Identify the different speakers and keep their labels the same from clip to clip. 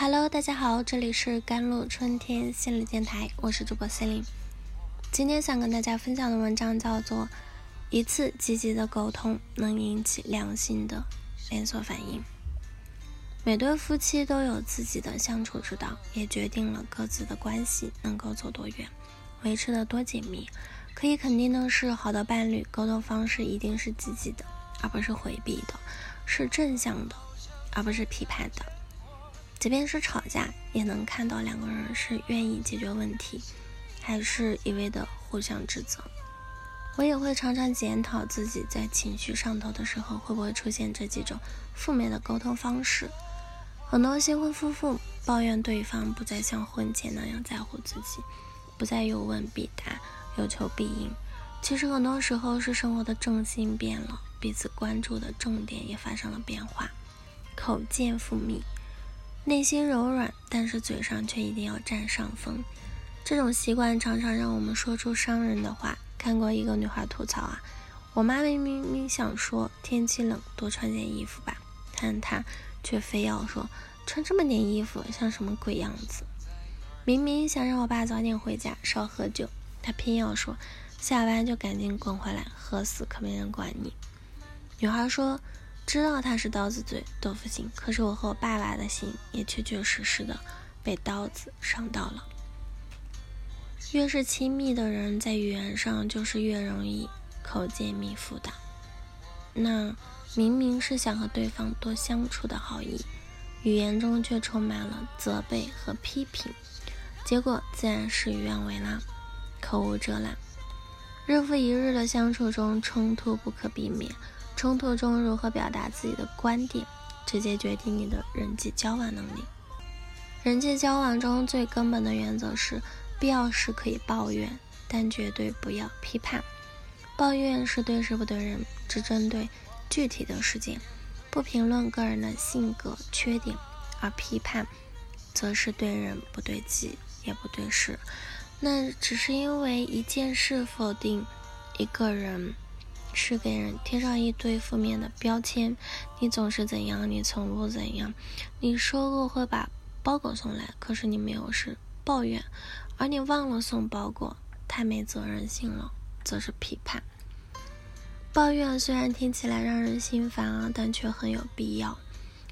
Speaker 1: Hello，大家好，这里是甘露春天心理电台，我是主播 c e l i n e 今天想跟大家分享的文章叫做《一次积极的沟通能引起良性的连锁反应》。每对夫妻都有自己的相处之道，也决定了各自的关系能够走多远，维持的多紧密。可以肯定的是，好的伴侣沟通方式一定是积极的，而不是回避的，是正向的，而不是批判的。即便是吵架，也能看到两个人是愿意解决问题，还是一味的互相指责。我也会常常检讨自己在情绪上头的时候，会不会出现这几种负面的沟通方式。很多新婚夫妇抱怨对方不再像婚前那样在乎自己，不再有问必答、有求必应。其实很多时候是生活的重心变了，彼此关注的重点也发生了变化，口见腹密。内心柔软，但是嘴上却一定要占上风。这种习惯常常让我们说出伤人的话。看过一个女孩吐槽啊，我妈明明想说天气冷多穿件衣服吧，但她却非要说穿这么点衣服像什么鬼样子。明明想让我爸早点回家少喝酒，她偏要说下班就赶紧滚回来，喝死可没人管你。女孩说。知道他是刀子嘴豆腐心，可是我和我爸爸的心也确确实实的被刀子伤到了。越是亲密的人，在语言上就是越容易口见密腹的。那明明是想和对方多相处的好意，语言中却充满了责备和批评，结果自然事与愿违啦，口无遮拦。日复一日的相处中，冲突不可避免。冲突中如何表达自己的观点，直接决定你的人际交往能力。人际交往中最根本的原则是：必要时可以抱怨，但绝对不要批判。抱怨是对事不对人，只针对具体的事件，不评论个人的性格缺点；而批判，则是对人不对己，也不对事。那只是因为一件事否定一个人。是给人贴上一堆负面的标签，你总是怎样，你从不怎样。你说过会把包裹送来，可是你没有是抱怨，而你忘了送包裹，太没责任心了，则是批判。抱怨虽然听起来让人心烦啊，但却很有必要。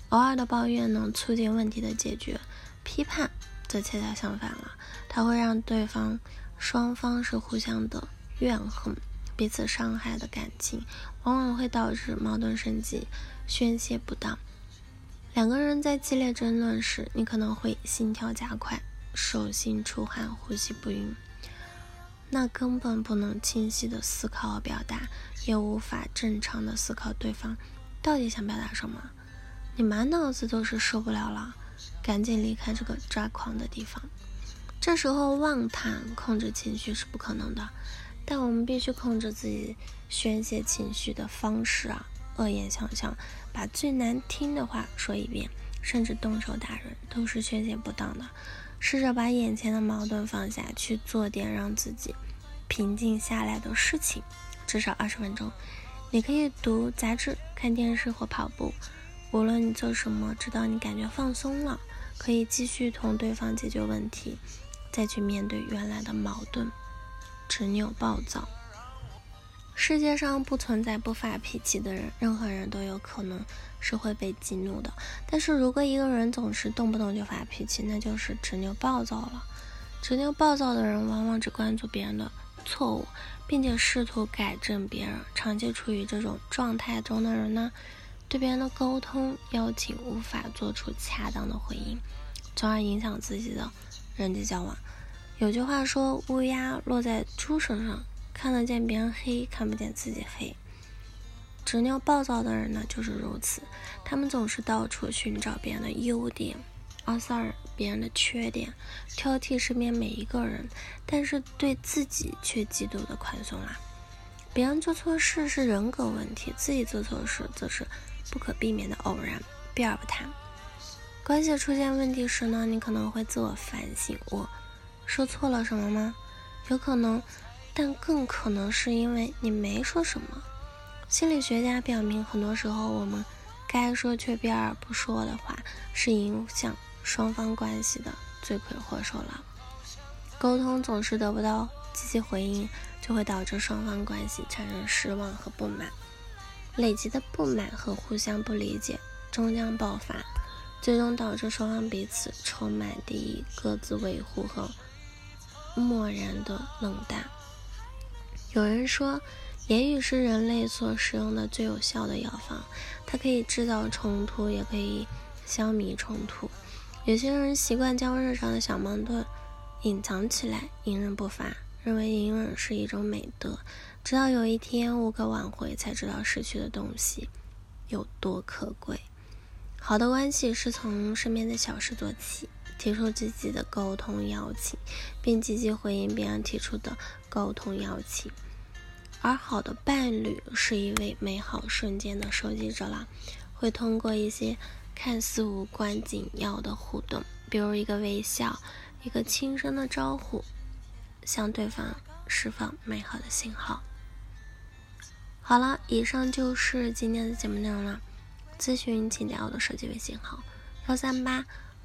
Speaker 1: 偶尔的抱怨能促进问题的解决，批判则恰恰相反了，它会让对方双方是互相的怨恨。彼此伤害的感情，往往会导致矛盾升级、宣泄不当。两个人在激烈争论时，你可能会心跳加快、手心出汗、呼吸不匀，那根本不能清晰的思考和表达，也无法正常的思考对方到底想表达什么。你满脑子都是受不了了，赶紧离开这个抓狂的地方。这时候妄谈控制情绪是不可能的。但我们必须控制自己宣泄情绪的方式啊！恶言相向，把最难听的话说一遍，甚至动手打人，都是宣泄不当的。试着把眼前的矛盾放下，去做点让自己平静下来的事情，至少二十分钟。你可以读杂志、看电视或跑步，无论你做什么，直到你感觉放松了，可以继续同对方解决问题，再去面对原来的矛盾。执拗暴躁，世界上不存在不发脾气的人，任何人都有可能是会被激怒的。但是如果一个人总是动不动就发脾气，那就是执拗暴躁了。执拗暴躁的人往往只关注别人的错误，并且试图改正别人。长期处于这种状态中的人呢，对别人的沟通邀请无法做出恰当的回应，从而影响自己的人际交往。有句话说：“乌鸦落在猪身上，看得见别人黑，看不见自己黑。”执拗暴躁的人呢，就是如此。他们总是到处寻找别人的优点，二三别人的缺点，挑剔身边每一个人，但是对自己却极度的宽松啦。别人做错事是人格问题，自己做错事则是不可避免的偶然，避而不谈。关系出现问题时呢，你可能会自我反省：我。说错了什么吗？有可能，但更可能是因为你没说什么。心理学家表明，很多时候我们该说却避而不说的话，是影响双方关系的罪魁祸首了。沟通总是得不到积极回应，就会导致双方关系产生失望和不满，累积的不满和互相不理解终将爆发，最终导致双方彼此充满敌意，各自维护和漠然的冷淡。有人说，言语是人类所使用的最有效的药方，它可以制造冲突，也可以消弭冲突。有些人习惯将日常的小矛盾。隐藏起来，隐忍不发，认为隐忍是一种美德。直到有一天无可挽回，才知道失去的东西有多可贵。好的关系是从身边的小事做起，提出积极的沟通邀请，并积极回应别人提出的沟通邀请。而好的伴侣是一位美好瞬间的收集者啦，会通过一些看似无关紧要的互动，比如一个微笑。一个轻声的招呼，向对方释放美好的信号。好了，以上就是今天的节目内容了。咨询请加我的手机微信号：幺三八